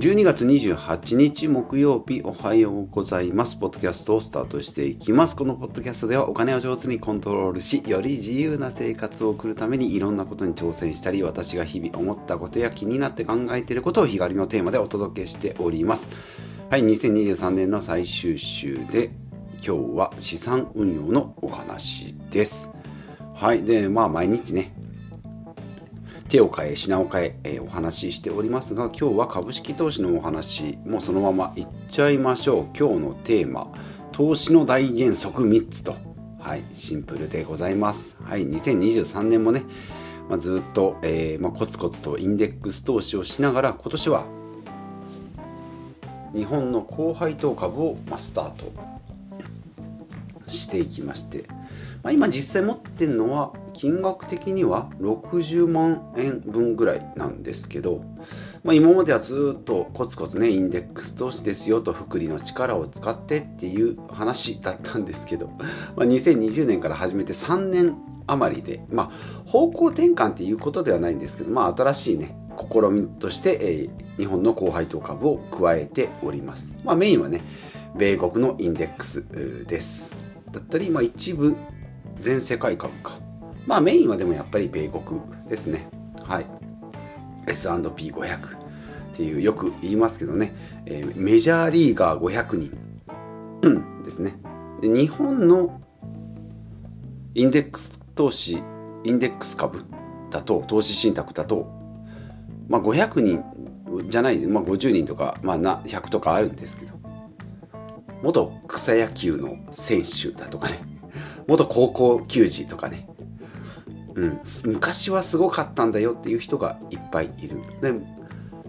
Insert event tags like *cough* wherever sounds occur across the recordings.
12月28日木曜日おはようございます。ポッドキャストをスタートしていきます。このポッドキャストではお金を上手にコントロールし、より自由な生活を送るためにいろんなことに挑戦したり、私が日々思ったことや気になって考えていることを日帰りのテーマでお届けしております。はい、2023年の最終週で、今日は資産運用のお話です。はい、で、まあ毎日ね、手を変え品を変ええー、お話ししておりますが今日は株式投資のお話もそのままいっちゃいましょう。今日のテーマ投資の大原則3つと。はいシンプルでございます。はい2023年もね、まあ、ずっと、えーまあ、コツコツとインデックス投資をしながら今年は日本の高配当株を、まあ、スタートしていきましてまあ、今実際持ってるのは金額的には60万円分ぐらいなんですけど、まあ、今まではずっとコツコツねインデックス投資ですよと福利の力を使ってっていう話だったんですけど、*laughs* まあ、2020年から始めて3年余りで、まあ、方向転換っていうことではないんですけど、まあ、新しいね試みとして、えー、日本の高配当株を加えております、まあ、メインはね米国のインデックスですだったり、まあ、一部全世界株か。まあメインはでもやっぱり米国ですね。はい。S&P500 っていうよく言いますけどね、えー、メジャーリーガー500人ですねで。日本のインデックス投資、インデックス株だと、投資信託だと、まあ500人じゃない、まあ50人とか、まあな100とかあるんですけど、元草野球の選手だとかね、元高校球児とかね、うん、昔はすごかったんだよっていう人がいっぱいいる。で、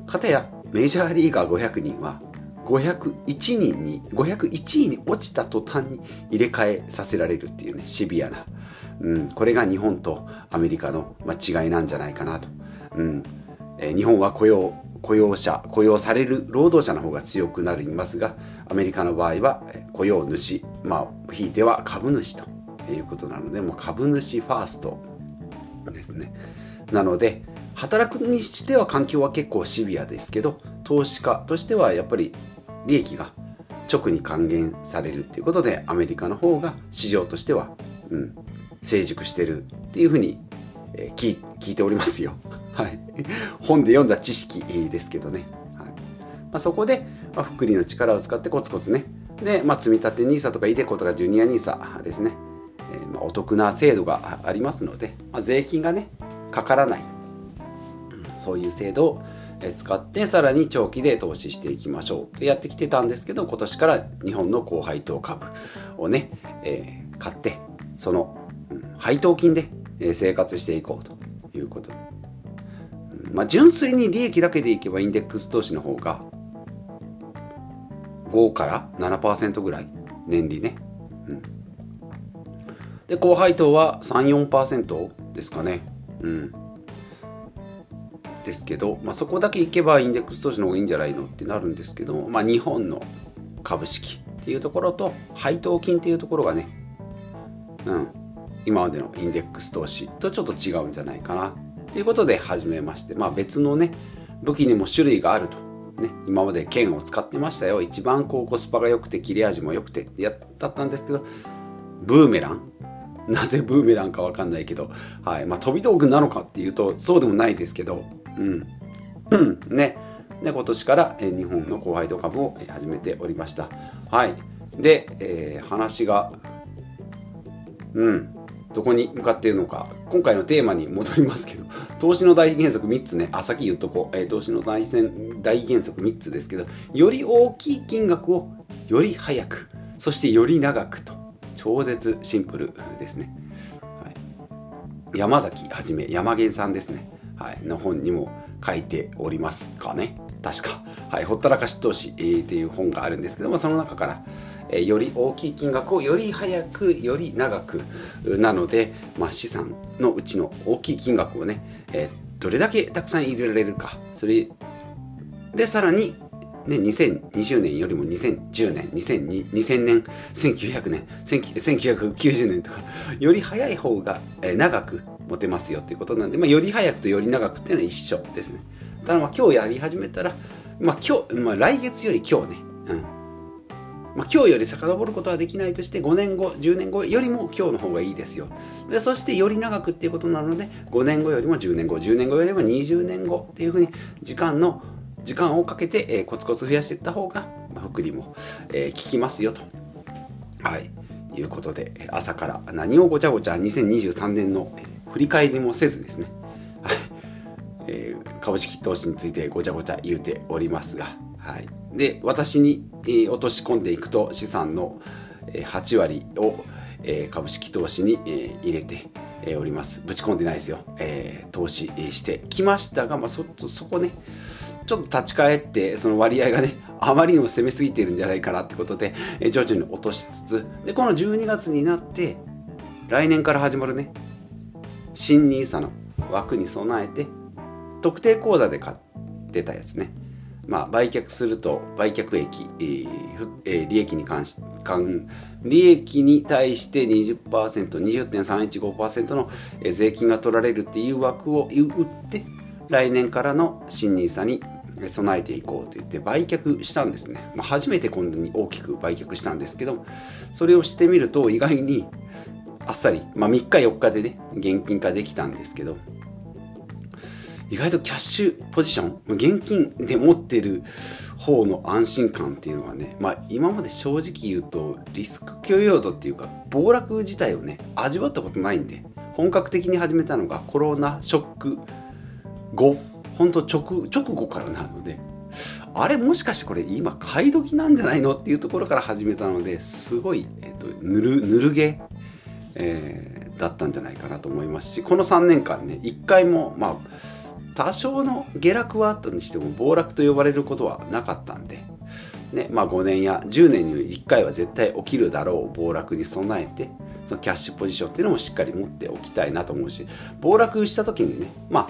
かたやメジャーリーガー500人は501人に、501位に落ちた途端に入れ替えさせられるっていうね、シビアな。うん、これが日本とアメリカの間違いなんじゃないかなと。うんえー、日本は雇用、雇用者、雇用される労働者の方が強くなりますが、アメリカの場合は雇用主、まあ、ひいては株主ということなので、もう株主ファーストですね。なので、働くにしては環境は結構シビアですけど、投資家としてはやっぱり利益が直に還元されるっていうことで、アメリカの方が市場としては、うん、成熟してるっていうふうに、えー、聞いておりますよ。*laughs* はい。本で読んだ知識ですけどね。はいまあ、そこで、まあ、福利の力を使ってコツコツね。で、まあ、積み立て NISA とか iDeCo とかジュニア NISA ですね。えー、ま、お得な制度がありますので、まあ、税金がね、かからない。そういう制度を使ってさらに長期で投資していきましょう。とやってきてたんですけど今年から日本の高配当株をね、えー、買ってその、うん、配当金で生活していこうということ。で、うん、まあ純粋に利益だけでいけばインデックス投資の方が5から7%ぐらい年利ね、うん、で高配当は34%ですかね。うん。ですけど、まあ、そこだけいけばインデックス投資の方がいいんじゃないのってなるんですけど、まあ、日本の株式っていうところと配当金っていうところがね、うん、今までのインデックス投資とちょっと違うんじゃないかな。ということで始めまして、まあ、別のね武器にも種類があると。ね、今まで剣を使ってましたよ。一番こうコスパが良くて切れ味も良くてやったんですけど、ブーメラン。*laughs* なぜブーメランかわかんないけど、はい。まあ飛び道具なのかっていうと、そうでもないですけど、うん。ね。で、今年から、え日本の高配当株を始めておりました。はい。で、えー、話が、うん。どこに向かっているのか。今回のテーマに戻りますけど、*laughs* 投資の大原則3つね。あ、先言っとこう。えー、投資の大大原則3つですけど、より大きい金額をより早く、そしてより長くと。超絶シンプルですね。はい、山崎はじめ、山源さんですね。はい、の本にも書いておりますかね。確か。はい、ほったらかし投資、えー、っていう本があるんですけども、その中から、えー、より大きい金額をより早く、より長くなので、まあ、資産のうちの大きい金額をね、えー、どれだけたくさん入れられるか。それで、さらにね、2020年よりも2010年、2000, 年、1900年、1990年とか、*laughs* より早い方が、え長く持てますよっていうことなんで、まあ、より早くとより長くっていうのは一緒ですね。ただまあ今日やり始めたら、まあ今日、まあ来月より今日ね、うん。まあ、今日より遡ることはできないとして5年後10年後よりも今日の方がいいですよでそしてより長くっていうことなので5年後よりも10年後10年後よりも20年後っていうふうに時間の時間をかけて、えー、コツコツ増やしていった方が、まあ、福利も、えー、効きますよと。はい。いうことで朝から何をごちゃごちゃ2023年の、振り返りもせずですね、株式投資についてごちゃごちゃ言うておりますが。はい、で私に、えー、落とし込んでいくと資産の、えー、8割を、えー、株式投資に、えー、入れて、えー、おります。ぶち込んでないですよ、えー、投資してきましたが、まあ、そそこねちょっと立ち返ってその割合がねあまりにも攻めすぎているんじゃないかなってことで、え、徐々に落としつつでこの12月になって来年から始まるね新 NISA の枠に備えて特定口座で買ってたやつね。まあ、売却すると売却益、ええ、利益に関し関利益に対して 20%20.315% の税金が取られるっていう枠を打って来年からの新 NISA に備えていこうと言って売却したんですね、まあ、初めてこんなに大きく売却したんですけどそれをしてみると意外にあっさり、まあ、3日4日でね現金化できたんですけど意外とキャッシュポジション、現金で持ってる方の安心感っていうのはね、まあ今まで正直言うとリスク許容度っていうか暴落自体をね、味わったことないんで、本格的に始めたのがコロナショック後、本当直、直後からなので、あれもしかしてこれ今買い時なんじゃないの？っていうところから始めたのですごい、えーと、ぬるぬるげ、えー、だったんじゃないかなと思いますしこの3年間ね一回もまあ多少の下落はあったにしても暴落と呼ばれることはなかったんで、ねまあ、5年や10年に1回は絶対起きるだろう暴落に備えてそのキャッシュポジションっていうのもしっかり持っておきたいなと思うし暴落した時にねまあ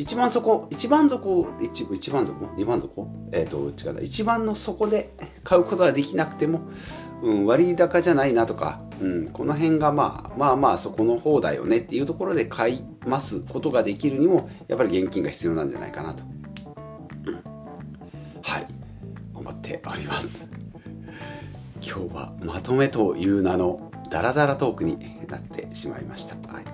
一番底一番底一一番底二番底？えっ、ー、と違う一番の底で *laughs* 買うことができなくても、うん、割高じゃないなとかうん、この辺がまあまあまあそこの方だよねっていうところで買いますことができるにもやっぱり現金が必要なんじゃないかなと、うん、はい。思っております。今日はまとめという名のダラダラトークになってしまいました、はい、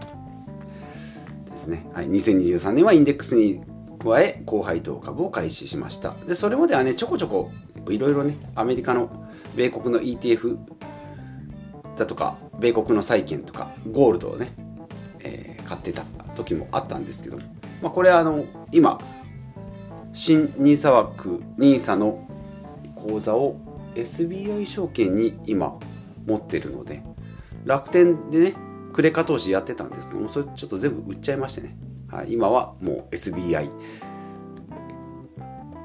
ですね、はい、2023年はインデックスに加え高配当株を開始しました。でそれまではねちょこちょこいろいろねアメリカの米国の ETF だとか米国の債券とかゴールドをね、えー、買ってた時もあったんですけど、まあ、これあの今新 NISA 枠 NISA の口座を SBI 証券に今持ってるので楽天でねクレカ投資やってたんですけどもそれちょっと全部売っちゃいましてね、はい、今はもう SBI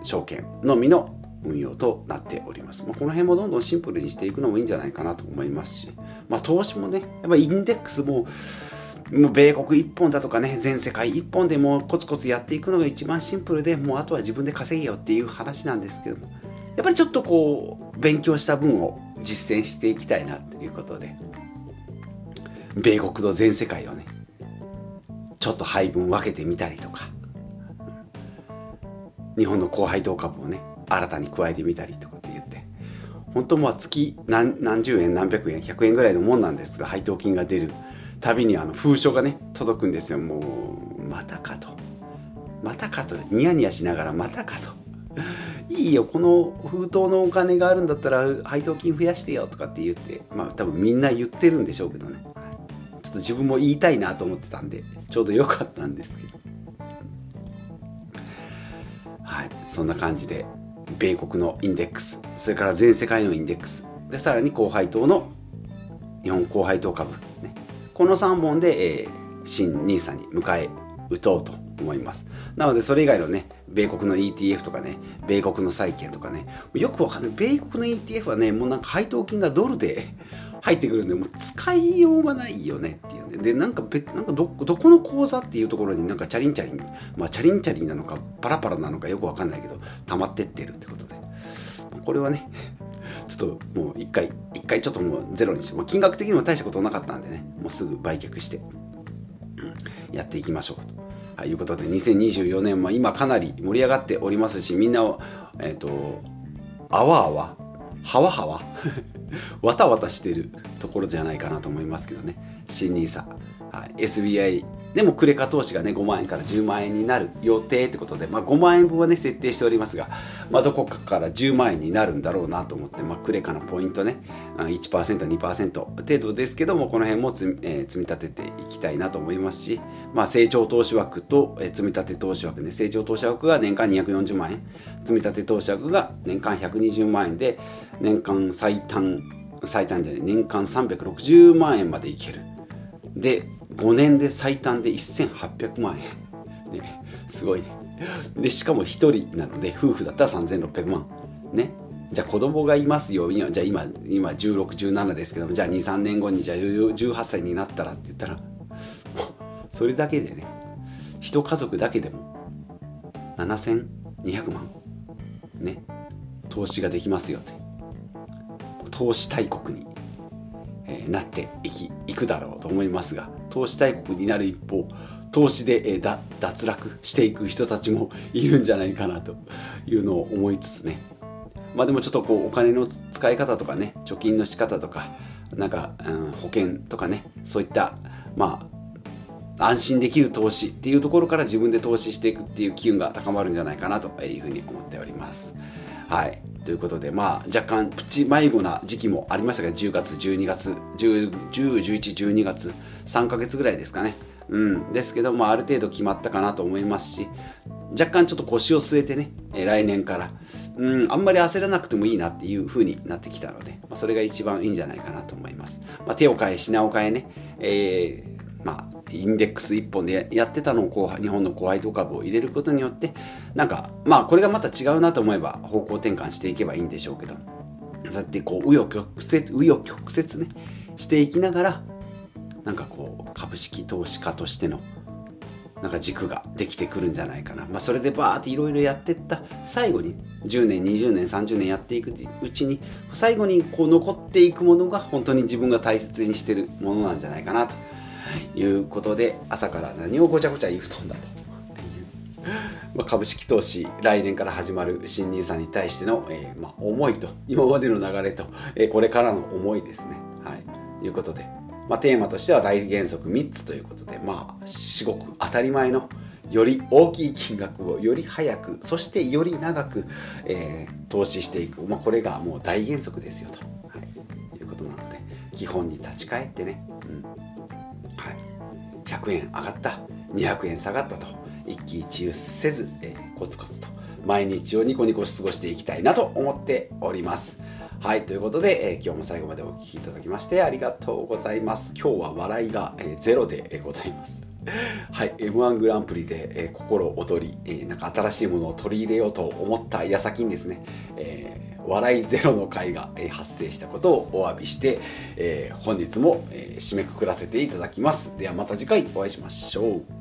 証券のみの運用となっております。まあ、この辺もどんどんシンプルにしていくのもいいんじゃないかなと思いますし、まあ、投資もね、やっぱインデックスも、もう米国一本だとかね、全世界一本でもうコツコツやっていくのが一番シンプルで、もうあとは自分で稼げよっていう話なんですけども、やっぱりちょっとこう、勉強した分を実践していきたいなということで、米国と全世界をね、ちょっと配分分けてみたりとか、日本の高配当株をね、新たに加えてみたりとかって言って本当は月何何十円何百円100円ぐらいのもんなんですが配当金が出るたびにあの封書がね届くんですよ。もうまたかと。またかと。ニヤニヤしながらまたかと。いいよ。この封筒のお金があるんだったら配当金増やしてよとかって言ってまあ多分みんな言ってるんでしょうけどね。っと自分も言いたいなと思ってたんでちょうど良かったんですけど。はいそんな感じで米国のインデックスそれから全世界のインデックス。でさらに高配当の日本高配当株、ね、この3本で、えー、新 NISA に迎え撃とうと思います。なのでそれ以外のね米国の ETF とかね米国の債券とかねよくわかんない。米国の ETF はねもうなんか配当金がドルで入ってくるんでもう使いようがないよねっていうね。でなんか別なんかどどこの口座っていうところになんかチャリンチャリンまあチャリンチャリンなのかパラパラなのかよくわかんないけど溜まってってるってことで。これはねちょっともう一回一回ちょっともうゼロにして、まあ、金額的にも大したことなかったんでねもうすぐ売却して、うん、やっていきましょうと。ということで2024年も今かなり盛り上がっておりますしみんなをえっ、ー、とあわあわはわはわわたわたしてるところじゃないかなと思いますけどね。新 NISA、はい、SBI でもクレカ投資がね5万円から10万円になる予定ってことで、まあ、5万円分はね設定しておりますが、まあ、どこかから10万円になるんだろうなと思って、まあ、クレカのポイントね 1%2% 程度ですけどもこの辺もつ、えー、積み立てていきたいなと思いますし、まあ、成長投資枠と、えー、積み立て投資枠ね成長投資枠が年間240万円積み立て投資枠が年間120万円で年間最短最短じゃない年間360万円までいける。で5年で最短で1800万円。ね、すごいね。で、しかも1人なので、夫婦だったら3600万。ね。じゃあ子供がいますよ。じゃあ今、今16、17ですけども、じゃあ2、3年後にじゃあ18歳になったらって言ったら、それだけでね、一家族だけでも7200万ね、投資ができますよって。投資大国にえなっていきいくだろうと思いますが投資大国になる一方投資で、えー、脱落していく人たちもいるんじゃないかなというのを思いつつねまあでもちょっとこうお金の使い方とかね貯金の仕方とかなんか、うん、保険とかねそういったまあ安心できる投資っていうところから自分で投資していくっていう機運が高まるんじゃないかなというふうに思っております。はい。ということで、まあ、若干プチ迷子な時期もありましたが、10月、12月、10、10 11、12月、3ヶ月ぐらいですかね。うん。ですけど、まあ、ある程度決まったかなと思いますし、若干ちょっと腰を据えてね、え来年から、うん、あんまり焦らなくてもいいなっていう風になってきたので、まあ、それが一番いいんじゃないかなと思います。まあ、手を変え、品を変えね、えー、まあ、インデックス1本でやってたのをこう日本のホワイト株を入れることによってなんかまあこれがまた違うなと思えば方向転換していけばいいんでしょうけど。そうやってこう紆余曲折紆余曲折ねしていきながらなんかこう株式投資家としてのなんか軸ができてくるんじゃないかな、まあ、それでバーっていろいろやってった最後に10年20年30年やっていくうちに最後にこう残っていくものが本当に自分が大切にしてるものなんじゃないかなと。いうことで朝から何をごちゃごちゃ言うとんだと。まあ、株式投資来年から始まる新 NISA に対しての、えー、まあ、思いと今までの流れと、えー、これからの思いですね。はい。いうことで、まあ、テーマとしては大原則3つということで、まあ、至極当たり前のより大きい金額をより早くそしてより長く、えー、投資していく、まあ、これがもう大原則ですよと、はい、いうことなので基本に立ち返ってね、うん100円上がった。200円下がったと。一喜一憂せず、えー、コツコツと。毎日をニコニコ過ごしていきたいなと思っております。はいということで、えー、今日も最後までお聴きいただきましてありがとうございます。今日は笑いが、えー、ゼロで、ございます。*laughs* はい、M1 グランプリで、えー、心躍り、えー、なんか新しいものを取り入れようと思った矢先にですね、えー、笑いゼロの会が、発生したことをお詫びして、えー、本日も、締めくくらせていただきます。ではまた次回お会いしましょう。